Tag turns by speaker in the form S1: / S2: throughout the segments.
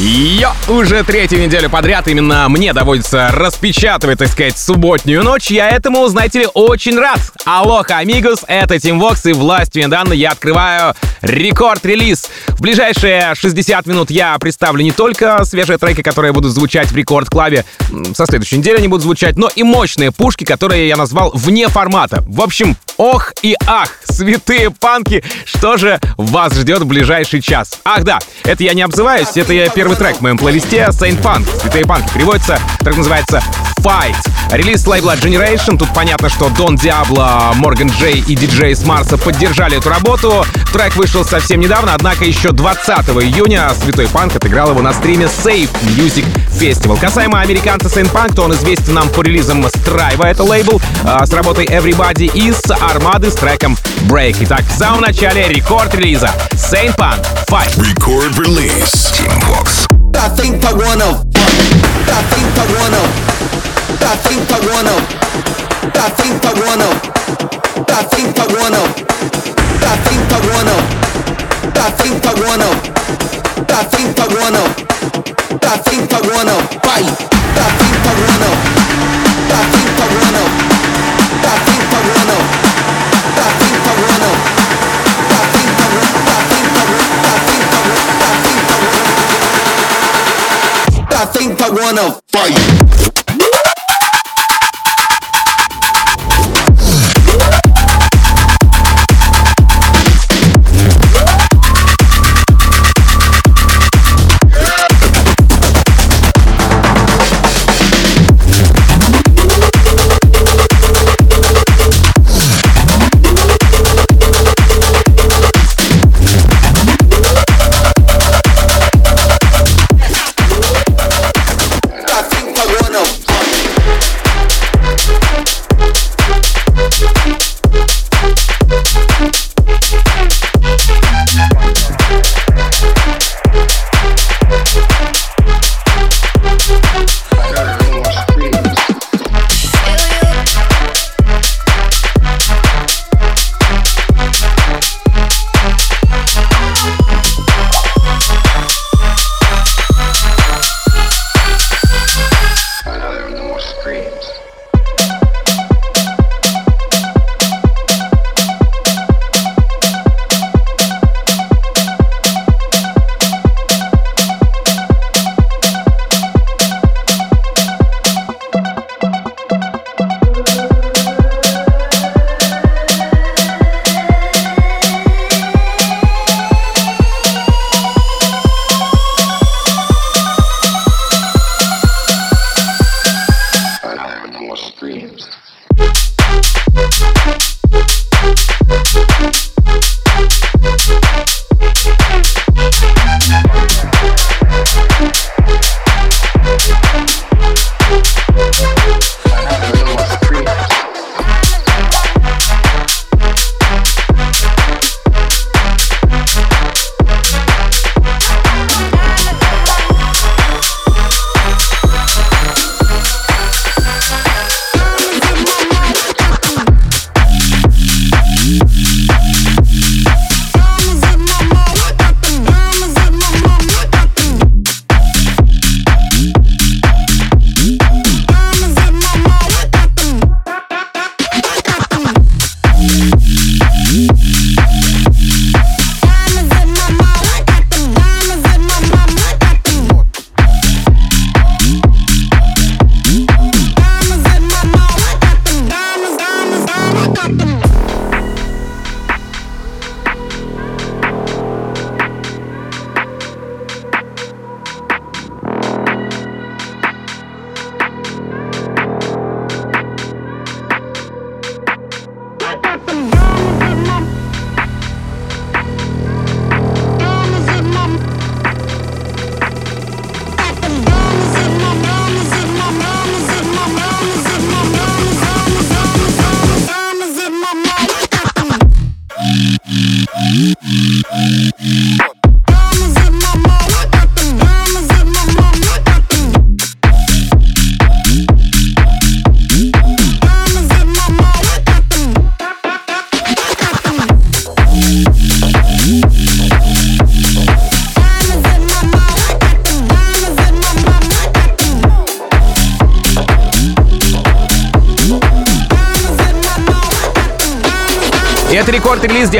S1: Йо! Уже третью неделю подряд именно мне доводится распечатывать, так сказать, субботнюю ночь. Я этому, знаете ли, очень рад. Алоха, амигос, это Тим Вокс, и властью данной я открываю рекорд-релиз. В ближайшие 60 минут я представлю не только свежие треки, которые будут звучать в рекорд-клабе, со следующей недели они будут звучать, но и мощные пушки, которые я назвал вне формата. В общем, ох и ах, святые панки, что же вас ждет в ближайший час? Ах да, это я не обзываюсь, это я первый трек в моем плейлисте Saint Punk. Святые панки переводится, трек называется Fight. Релиз лейбла Generation. Тут понятно, что Дон Диабло, Морган Джей и диджей с Марса поддержали эту работу. Трек вышел совсем недавно, однако еще 20 июня Святой Панк отыграл его на стриме Safe Music Festival. Касаемо американца Saint Punk, то он известен нам по релизам Страйва, это лейбл, а, с работой Everybody и с Армады с треком Break. Итак, в самом начале рекорд релиза Saint Punk Fight.
S2: Record release. Team Vox.
S3: I think I wanna. I think I wanna. I think I wanna. I think I wanna. I think I wanna. I think I wanna. I think I wanna. I think I wanna. I think I wanna fight. I think I wanna. I think I wanna. I think I wanna. I think I wanna. I think I wanna fight.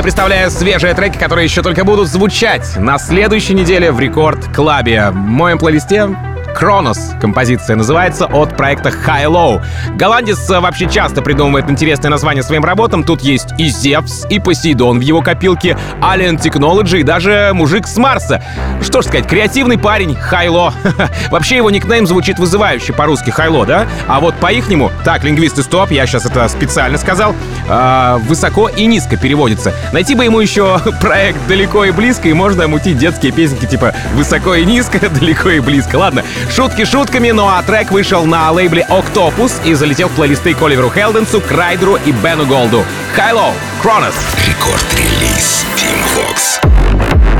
S1: Представляю свежие треки, которые еще только будут звучать на следующей неделе в Рекорд Клабе. В моем плейлисте Кронос композиция называется от проекта High Low. Голландец вообще часто придумывает интересные названия своим работам. Тут есть и Зевс, и Посейдон в его копилке, Alien Technology и даже мужик с Марса. Что ж сказать, креативный парень Хайло. Вообще его никнейм звучит вызывающе по-русски Хайло, да? А вот по-ихнему, так, лингвисты, стоп, я сейчас это специально сказал, э, высоко и низко переводится. Найти бы ему еще проект далеко и близко, и можно мутить детские песенки типа высоко и низко, далеко и близко. Ладно, Шутки шутками, ну а трек вышел на лейбле Octopus и залетел в плейлисты к Оливеру Хелденсу, Крайдеру и Бену Голду. Хайло, Кронос.
S2: Рекорд-релиз Team Vox.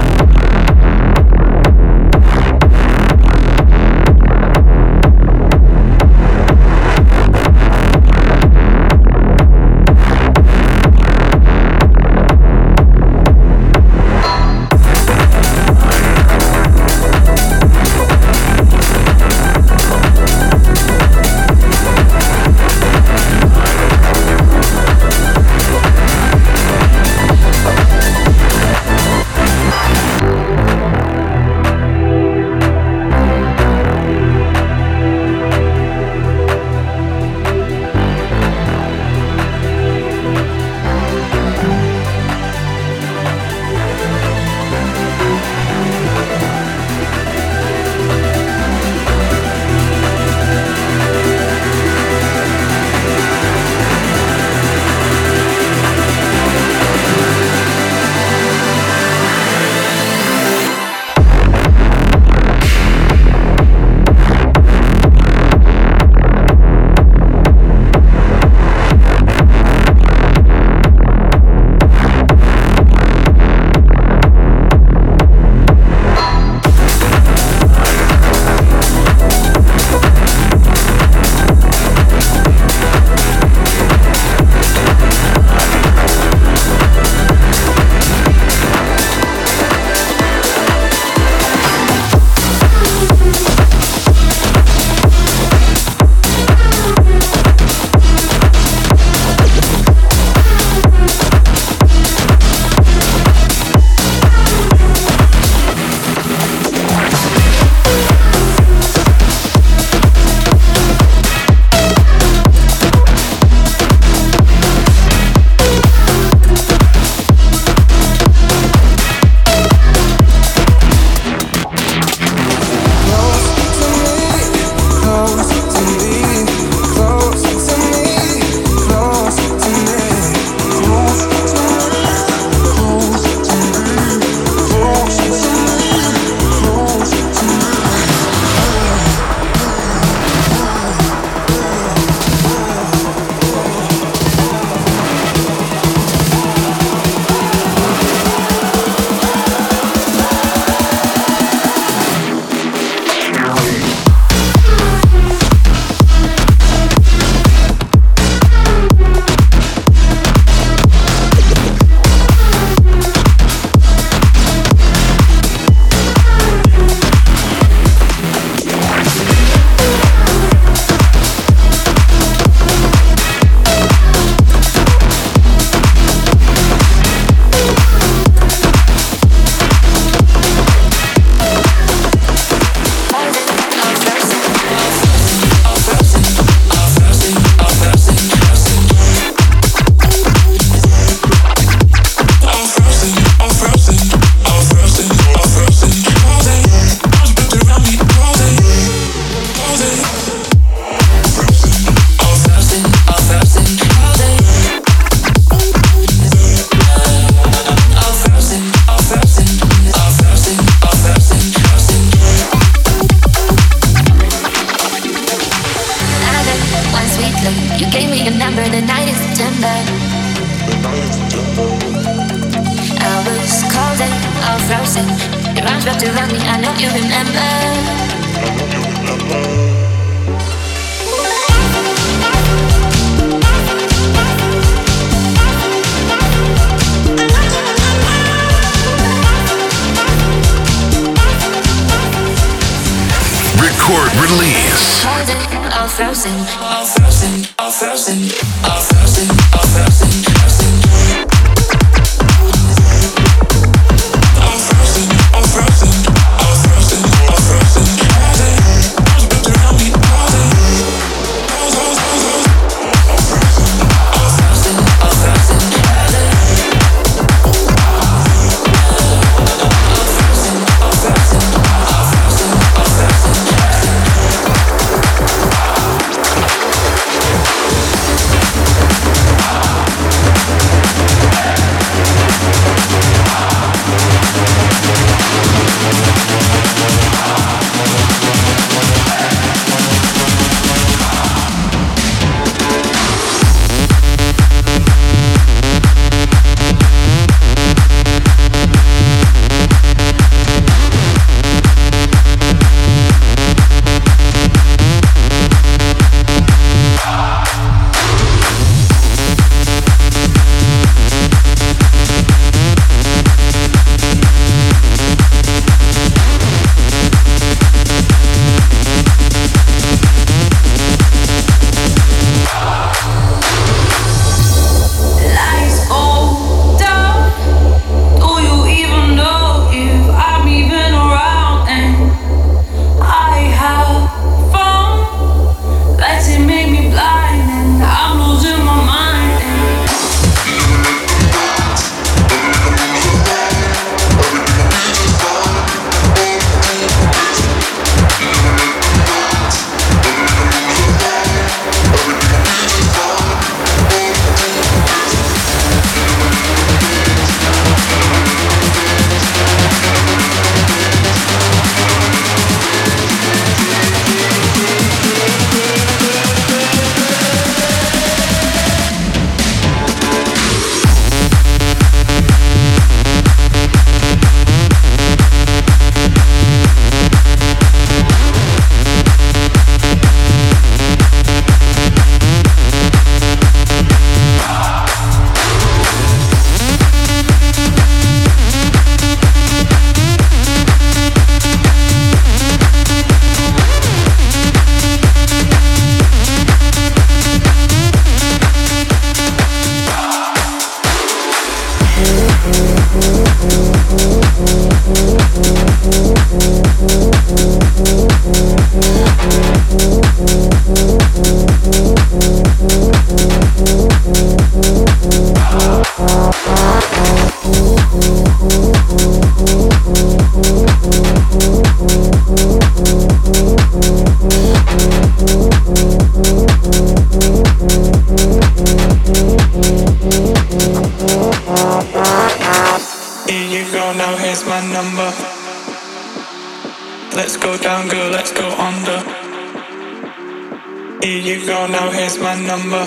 S4: You go, now here's my number.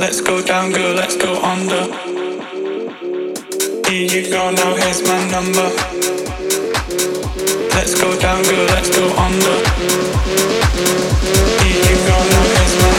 S4: Let's go down, girl, let's go under. Here you go, now here's my number. Let's go down, girl, let's go under. Here you go, now here's my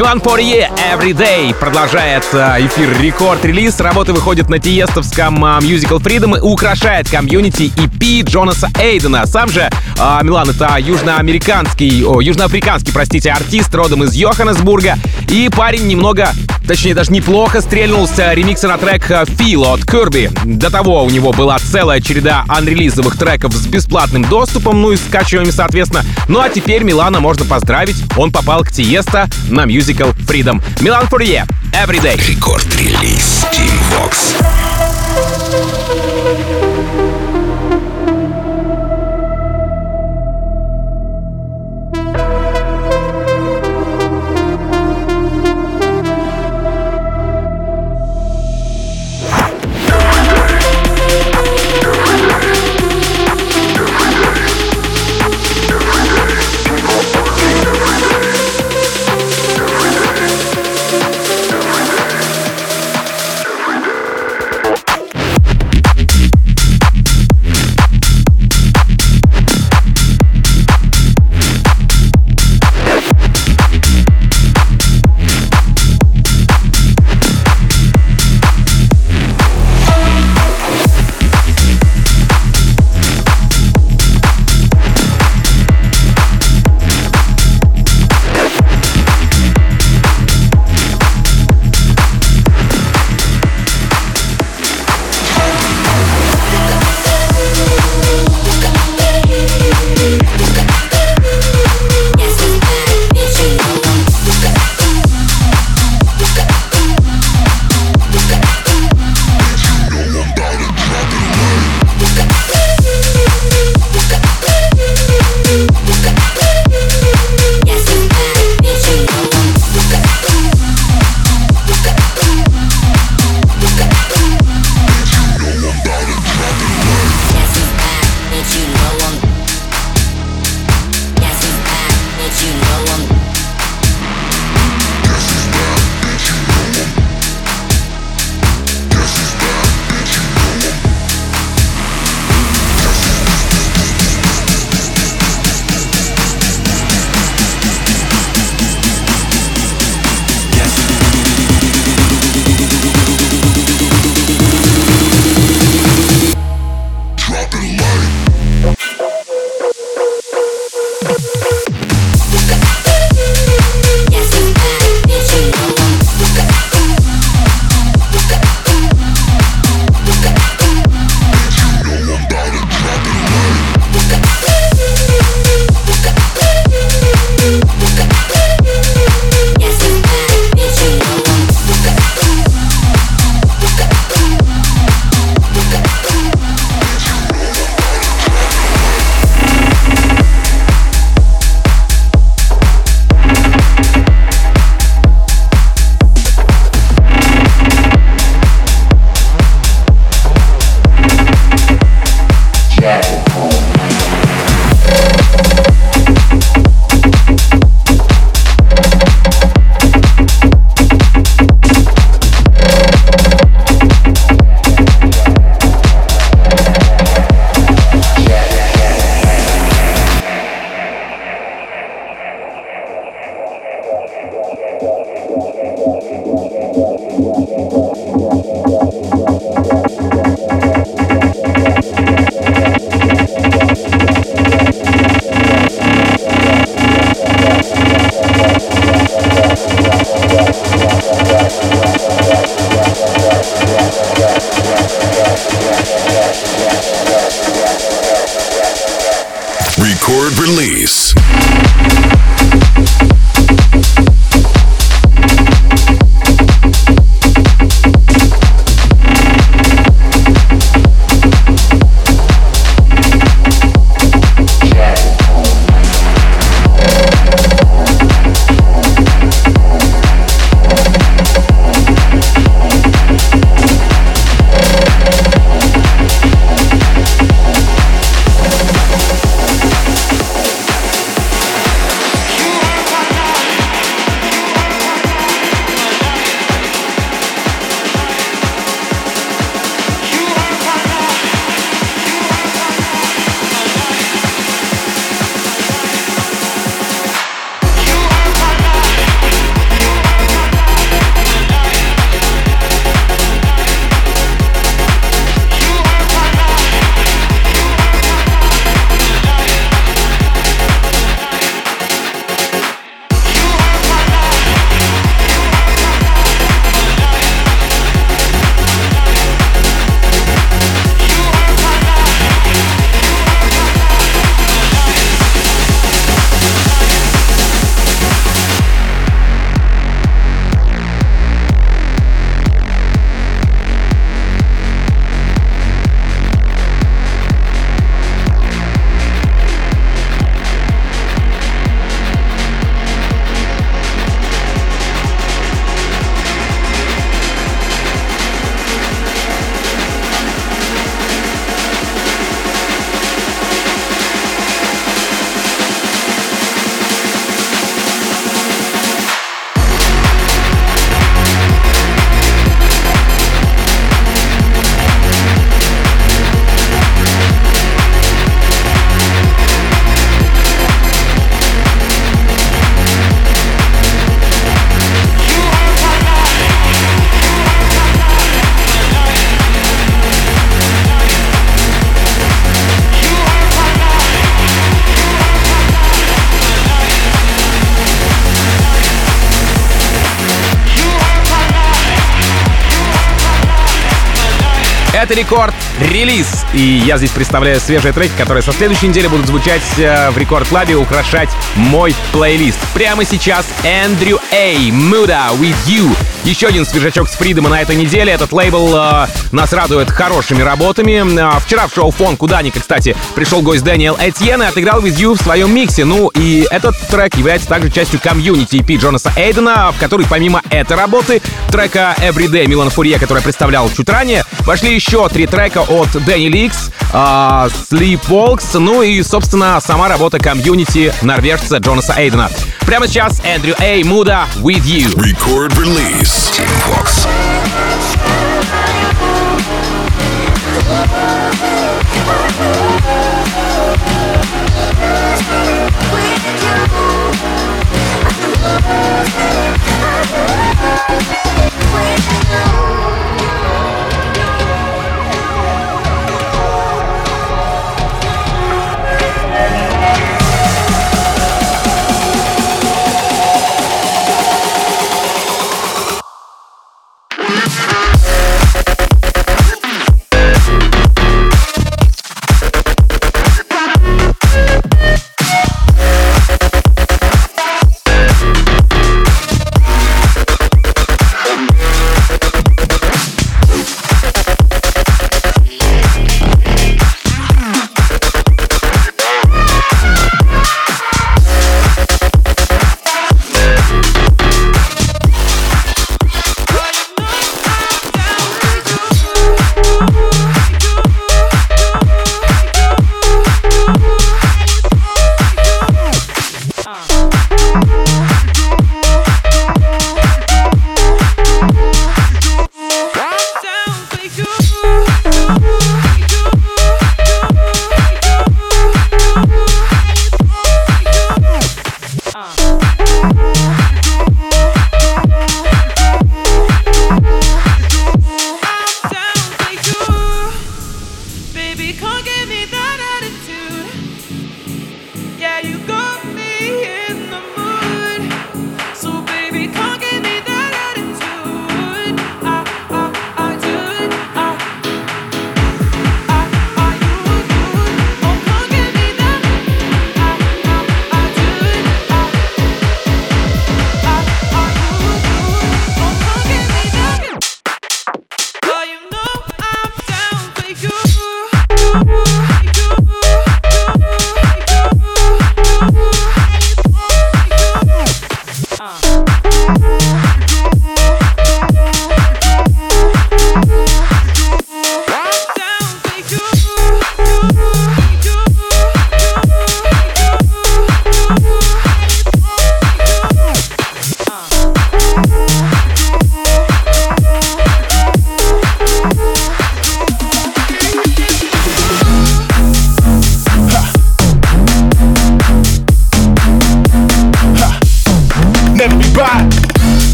S1: Милан Порье Everyday продолжает э, эфир рекорд-релиз. Работа выходит на тиестовском э, Musical Freedom и украшает комьюнити EP Джонаса Эйдена. Сам же э, Милан это южноамериканский, о, южноафриканский, простите, артист родом из Йоханнесбурга. И парень немного точнее даже неплохо стрельнулся ремикса на трек Feel от Kirby. До того у него была целая череда анрелизовых треков с бесплатным доступом, ну и скачиванием, соответственно. Ну а теперь Милана можно поздравить, он попал к Тиеста на Musical Freedom. Милан Фурье, Everyday.
S2: Рекорд-релиз Team Vox.
S1: Это рекорд релиз. И я здесь представляю свежие треки, которые со следующей недели будут звучать э, в Рекорд Клабе украшать мой плейлист. Прямо сейчас Эндрю Эй, Muda With You. Еще один свежачок с Фридома на этой неделе. Этот лейбл э, нас радует хорошими работами. Э, вчера в шоу Фон Куданика, кстати, пришел гость Дэниел Этьен и отыграл With You в своем миксе. Ну и этот трек является также частью комьюнити EP Джонаса Эйдена, в который помимо этой работы, трека Everyday Милана Фурье, который представлял чуть ранее, вошли еще три трека от Дэнни Ликс, э, Sleepwalks, ну и, собственно, сама работа комьюнити норвежца Джонаса Эйдена. Прямо сейчас Эндрю Эй, Муда, With You.
S2: Record release. Team Vox.
S5: Baby,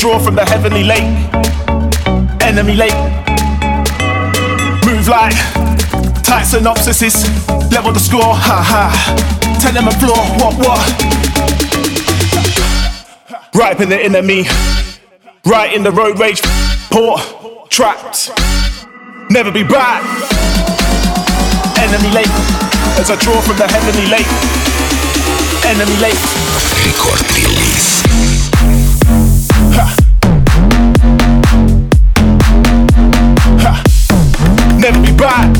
S6: draw from the heavenly lake enemy lake. Move like tight synopsises, level the score, ha ha. Tell them a floor, what what? Right in the enemy, right in the road rage, port, trapped. Never be back. Enemy lake, as I draw from the heavenly lake. Enemy lake.
S2: Record release.
S6: let me
S7: by.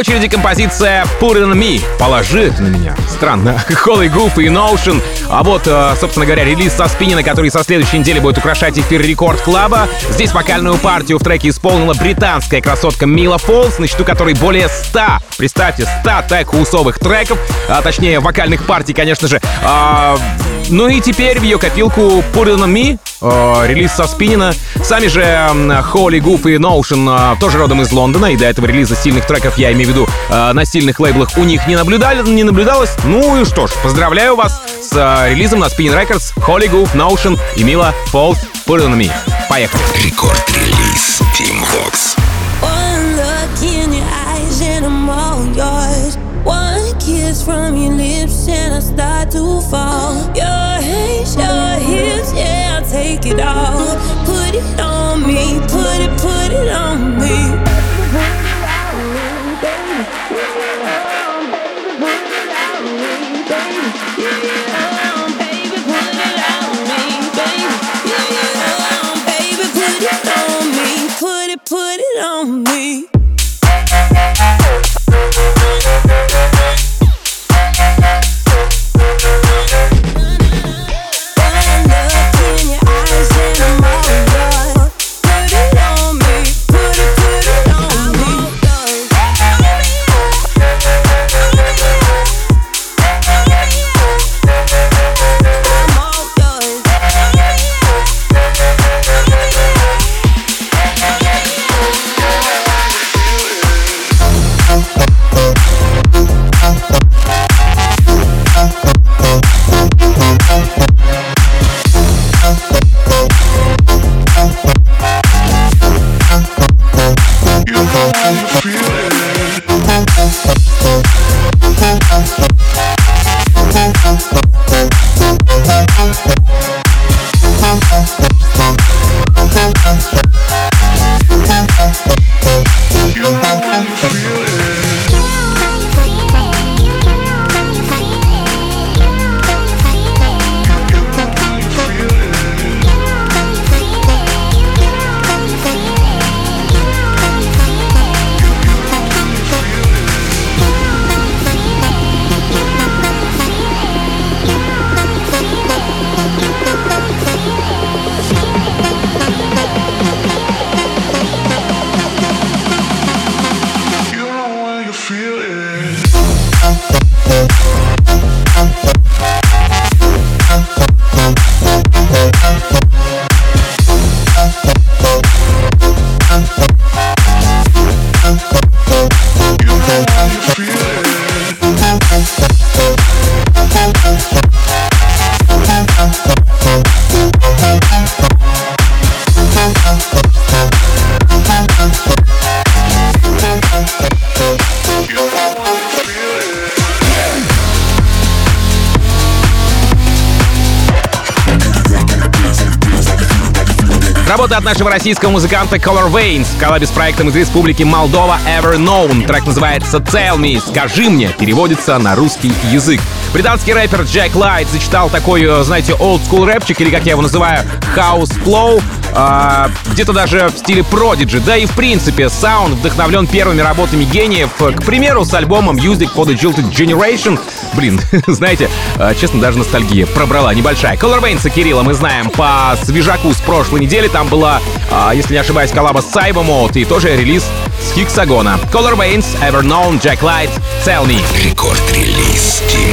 S7: Очереди композиция Put It On Me. Положи на меня. Странно. Холly Goof и Notion. А вот, э, собственно говоря, релиз со спиннина, который со следующей недели будет украшать эфир Рекорд Клаба. Здесь вокальную партию в треке исполнила британская красотка Мила Фолс, на счету которой более 100, представьте, 100 тег-хаусовых треков, а точнее вокальных партий, конечно же. А, ну и теперь в ее копилку Put It On Me, э, релиз со спинина. Сами же Холли Гуф и Notion э, тоже родом из Лондона, и до этого релиза сильных треков, я имею в виду, э, на сильных лейблах у них не, наблюдали, не наблюдалось. Ну и что ж, поздравляю вас с э, релизом на Spin Records Холли Гуф, Notion и Мила Фолс Put It On Me. Поехали.
S8: Рекорд-релиз Team Vox.
S9: One look in your eyes and I'm all yours. One kiss from your lips and I start to fall. It all. Put it on
S1: Работа от нашего российского музыканта Color Veins в коллабе с проектом из республики Молдова Ever Known. Трек называется Tell Me, скажи мне, переводится на русский язык. Британский рэпер Джек Лайт зачитал такой, э, знаете, old school рэпчик, или как я его называю, house flow, э, где-то даже в стиле Prodigy. Да и в принципе, саунд вдохновлен первыми работами гениев, к примеру, с альбомом Music for the Jilted Generation. Блин, знаете, э, честно, даже ностальгия пробрала небольшая. Color Veins и Кирилла мы знаем по свежаку с прошлой недели. Там была, э, если не ошибаюсь, коллаба с Cyber Mode и тоже релиз с Хиксагона. Color Veins, Ever Known, Jack Light, Tell Me.
S2: Рекорд-релиз Team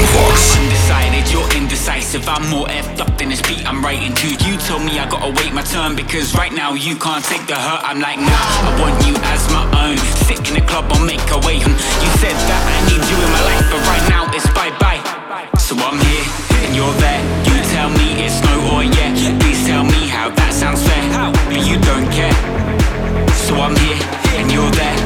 S10: you're indecisive. I'm more effed up than this beat I'm writing to. You told me I gotta wait my turn because right now you can't take the hurt. I'm like, nah, I want you as my own. Sit in the club, I'll make a way. Hmm, You said that I need you in my life, but right now it's bye. So I'm here and you're there. You tell me it's no or yeah. Please tell me how that sounds fair. But you don't care. So I'm here and you're there.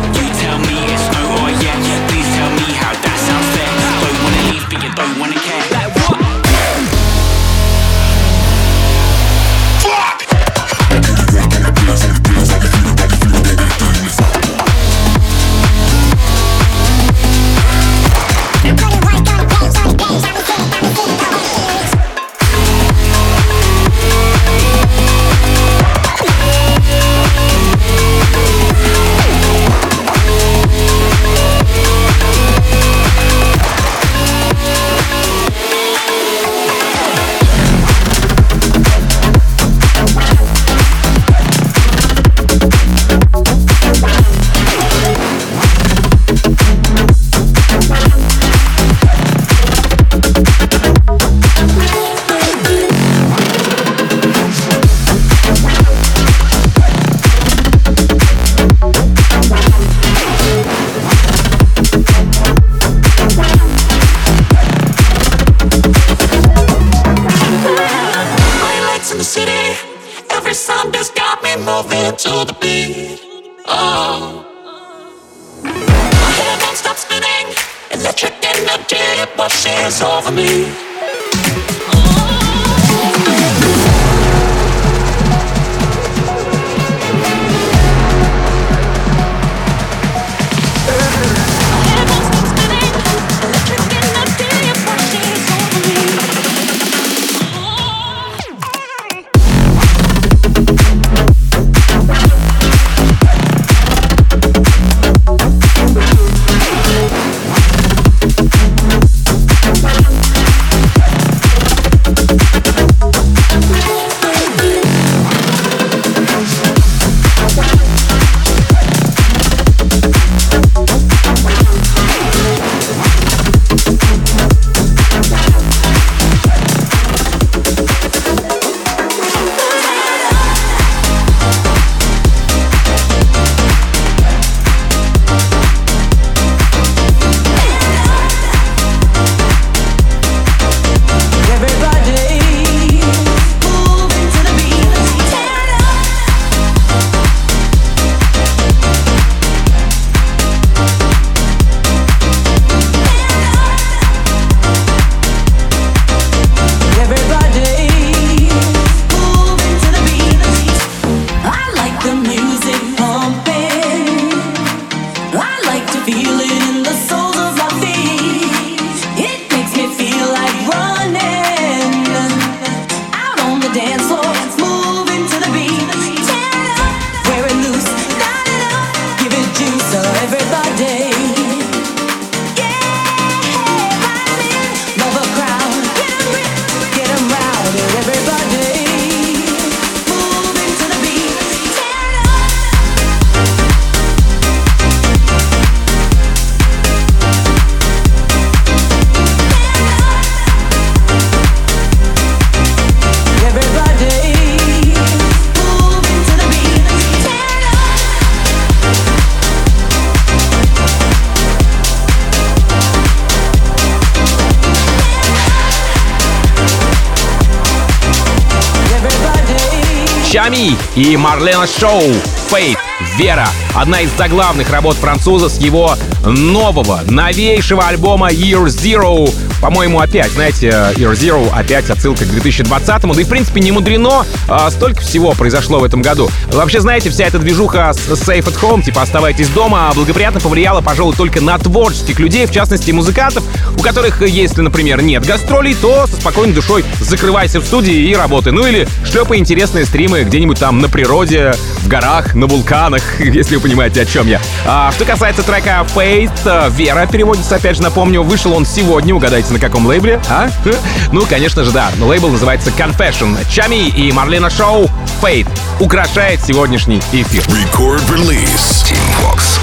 S1: Чами и Марлена Шоу Фейт Вера. Одна из заглавных работ француза с его нового, новейшего альбома Year Zero. По-моему, опять, знаете, Year Zero, опять отсылка к 2020-му. Да и, в принципе, не мудрено. А, столько всего произошло в этом году. Вообще, знаете, вся эта движуха с Safe at Home, типа оставайтесь дома, благоприятно повлияла, пожалуй, только на творческих людей, в частности, музыкантов, у которых, если, например, нет гастролей, то со спокойной душой закрывайся в студии и работай. Ну или шлепай интересные стримы где-нибудь там на природе, в горах, на вулканах, если вы понимаете, о чем я. А, что касается трека Faith, э, Вера переводится, опять же, напомню, вышел он сегодня, угадайте, на каком лейбле, а? Ну, конечно же, да, лейбл называется Confession. Чами и Марлена Шоу Faith украшает сегодняшний эфир.
S2: Record release. Team Vox.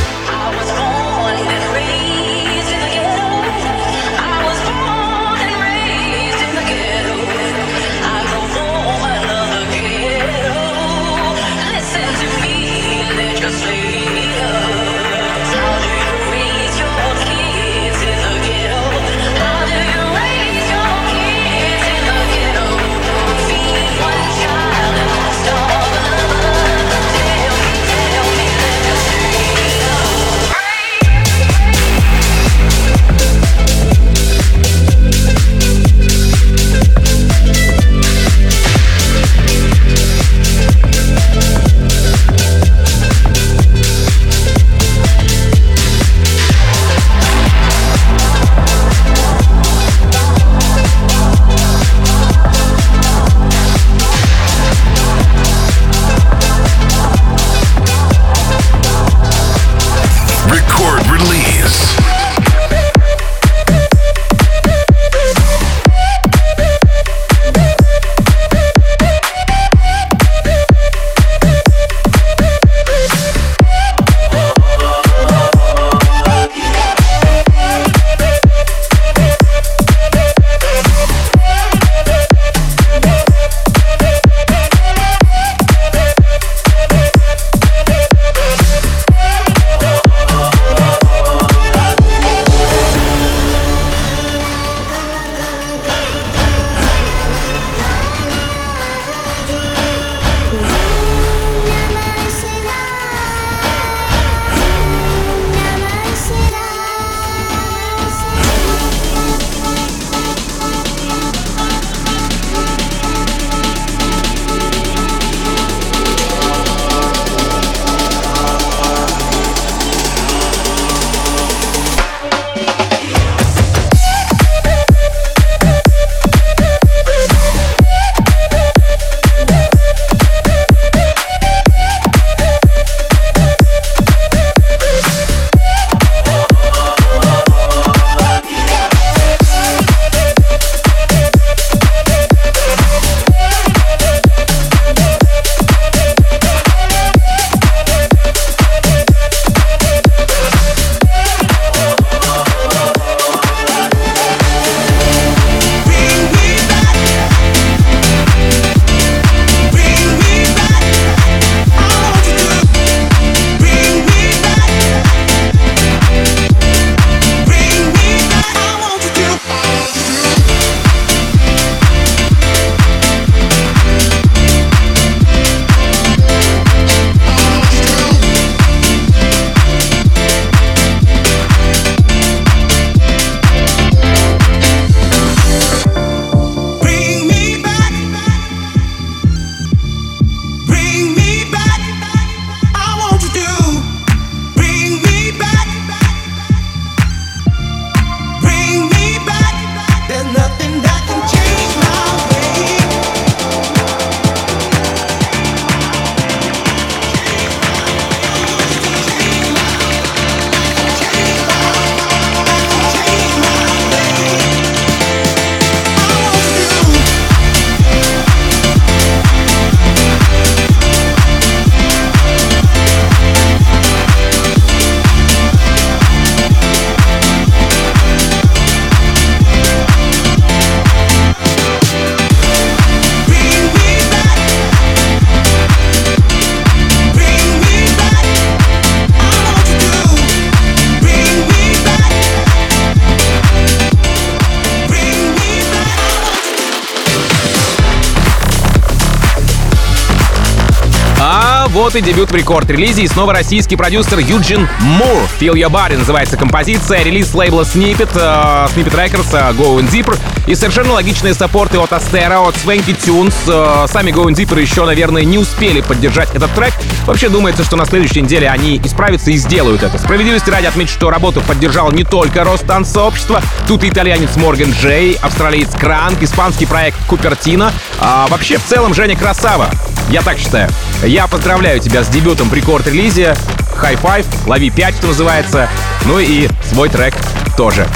S1: Работы, дебют в рекорд-релизе и снова российский продюсер Юджин Мур. Feel Your Body называется композиция, релиз лейбла Snippet, э, Snippet Records, э, Going Deeper и совершенно логичные саппорты от Astera, от Swanky Tunes. Э, сами Going Deeper еще, наверное, не успели поддержать этот трек. Вообще думается, что на следующей неделе они исправятся и сделают это. Справедливости ради отметить, что работу поддержал не только Ростанцообщество, тут и итальянец Морган Джей, австралиец Кранк, испанский проект Купертино. А вообще, в целом, Женя красава. Я так считаю. Я поздравляю тебя с дебютом в рекорд-релизе. High five, лови 5, что называется. Ну и свой трек тоже.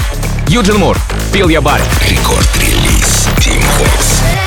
S1: Юджин Мур, Feel Your Body.
S7: Record Release Team Vox.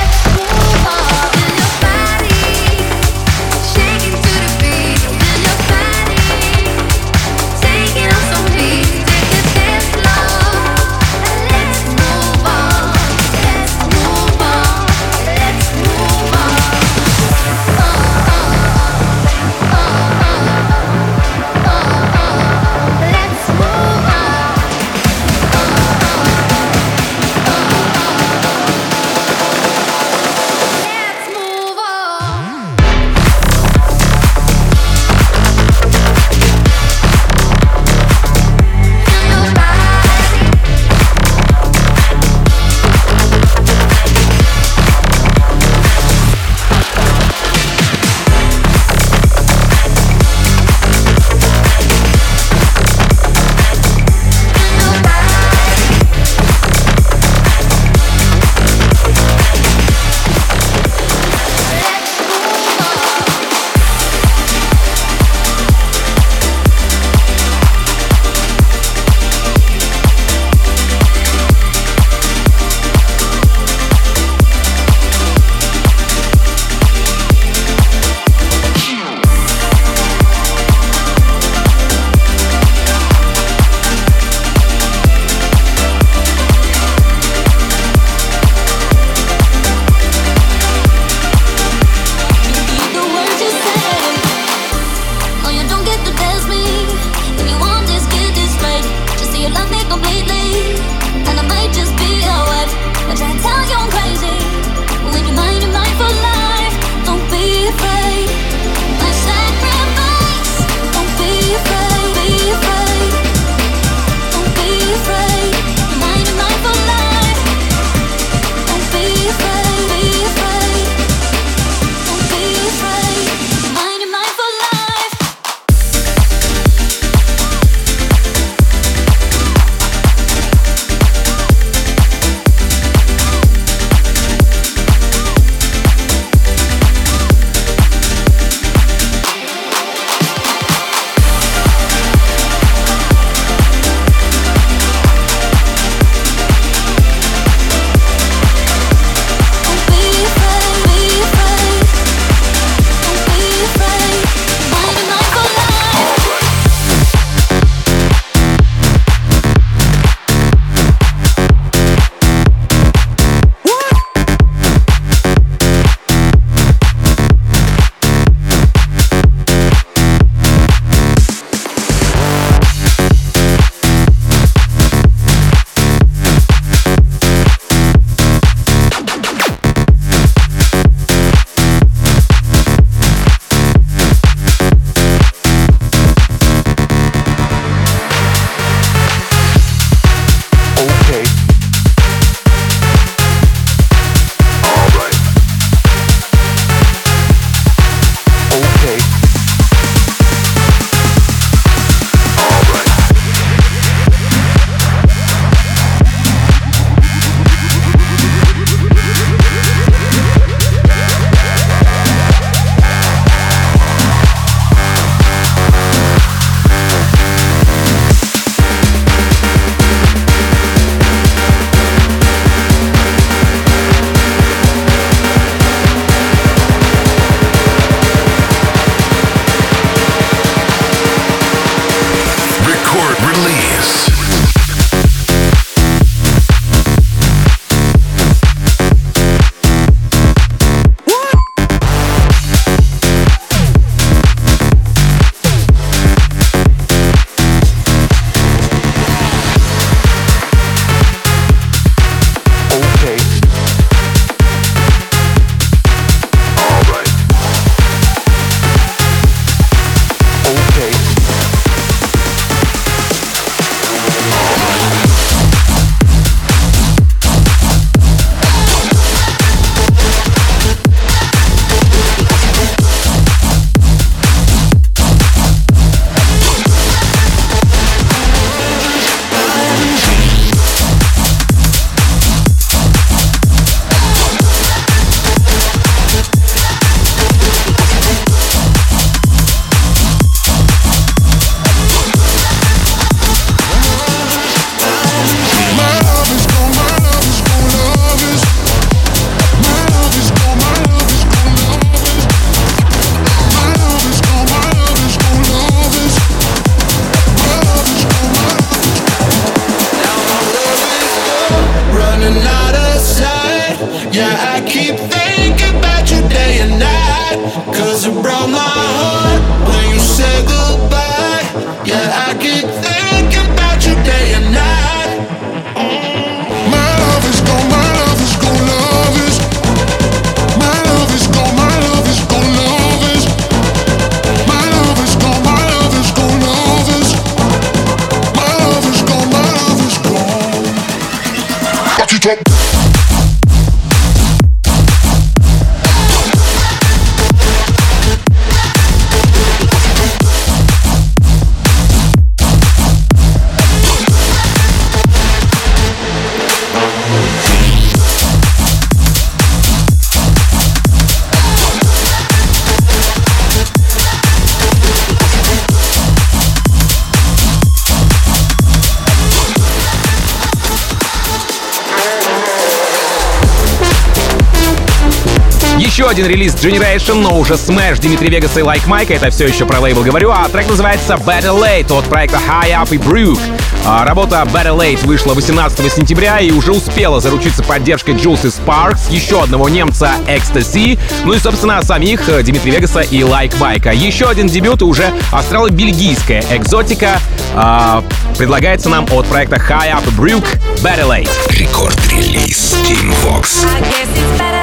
S1: Еще один релиз Generation, но уже Smash Дмитрий Вегас и Like Mike. Это все еще про лейбл говорю. А трек называется Better Late от проекта High Up и Brook. А, Работа Better Late вышла 18 сентября и уже успела заручиться поддержкой Jules и Sparks, еще одного немца Ecstasy, ну и, собственно, самих э, Дмитрия Вегаса и Like Mike. Еще один дебют уже австрало-бельгийская экзотика а, предлагается нам от проекта High Up Brook Better Late.
S8: Рекорд-релиз Team Vox.
S7: I guess it's better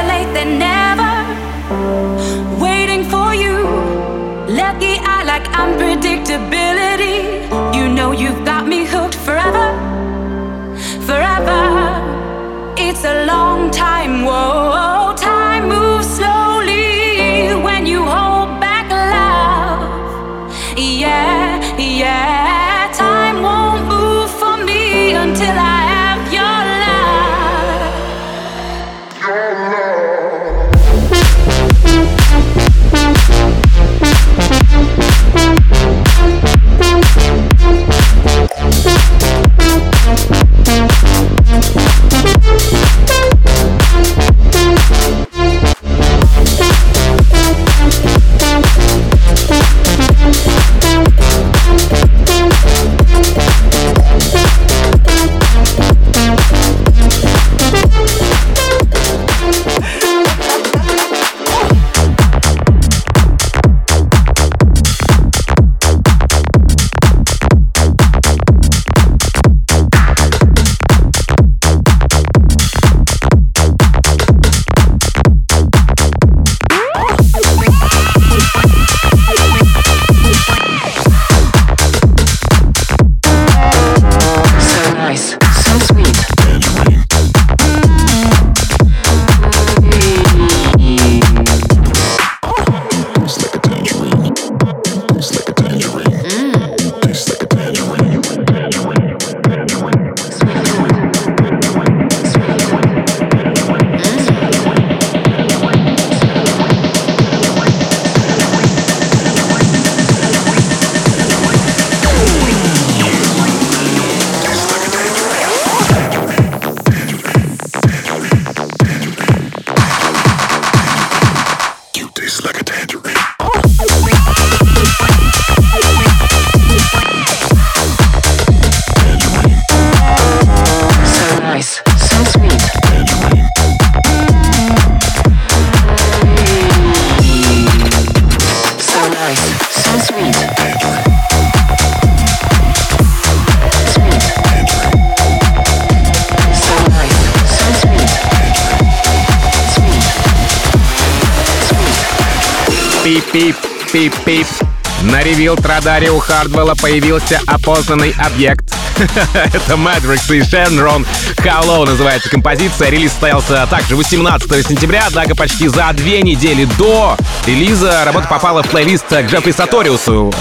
S1: Revealed радаре у Хардвелла появился опознанный объект. Это Matrix и. How Low называется композиция. Релиз состоялся также 18 сентября, однако почти за две недели до релиза работа попала в плейлист к Джеффри Саториусу.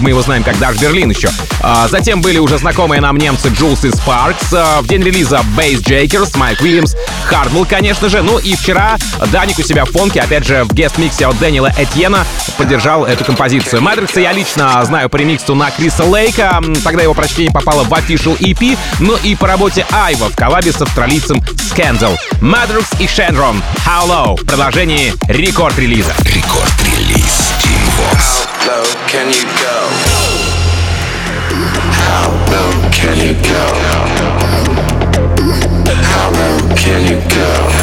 S1: Мы его знаем как Dash Berlin еще. А Затем были уже знакомые нам немцы Jewelz и Sparks. А В день релиза Bassjackers, Майк Уильямс, Хардвелл, конечно же. Ну и вчера Dannic у себя в Fonk е, опять же, в guest миксе от Дэниела Этьена поддержал эту композицию. Матрикса я лично знаю по ремиксу на Криса Лейка. Тогда его прочтение попало в Official EP. Ну и по работе Айва в коллабе с австралийцем Scandal. Мадрикс и Шенрон. В продолжении рекорд-релиза.
S8: Record Release Vox.
S11: Low can you go?
S8: How low can you go? How low can you go?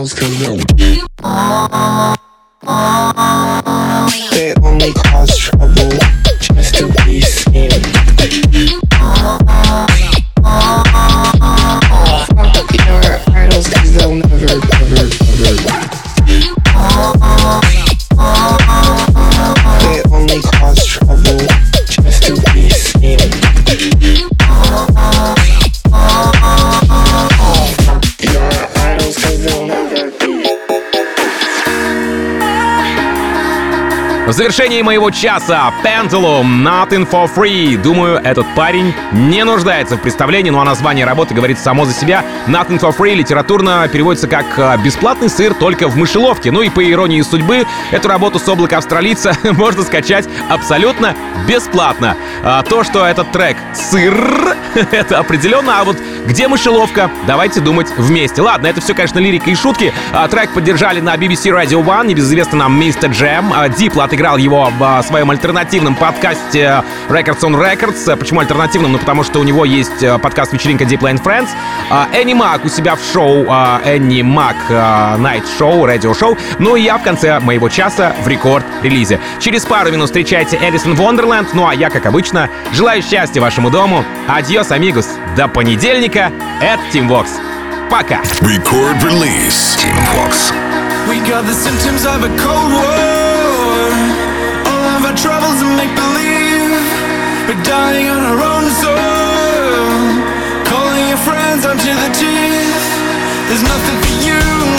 S12: girls come
S1: В завершении моего часа Pendulum Nothing for Free. Думаю, этот парень не нуждается в представлении, ну а название работы говорит само за себя. Nothing for Free литературно переводится как э, «бесплатный сыр только в мышеловке». Ну и по иронии судьбы, эту работу с облака австралийца можно скачать абсолютно бесплатно. А то, что этот трек «сыр», это определенно, а вот где мышеловка? Давайте думать вместе. Ладно, это все, конечно, лирика и шутки. А, трек поддержали на BBC Radio One, небезызвестный нам Мистер Джем. А, Дипл отыграл его в а, своем альтернативном подкасте Records on Records. Почему альтернативным? Ну, потому что у него есть подкаст «Вечеринка Deep Line Friends». Энни Мак у себя в шоу Энни Мак Night Show, радио шоу. Ну и я в конце моего часа в рекорд-релизе. Через пару минут встречайте Эдисон Вондерленд. Ну а я, как обычно, желаю счастья вашему дому. Адьос, амигус. До понедельника. Это Team Vox. Пока.
S2: Record release. Team Vox.
S13: We got the symptoms of a cold war. All of our troubles are make believe. We're dying on our own soil. Calling your friends onto the teeth. There's nothing for you, nothing for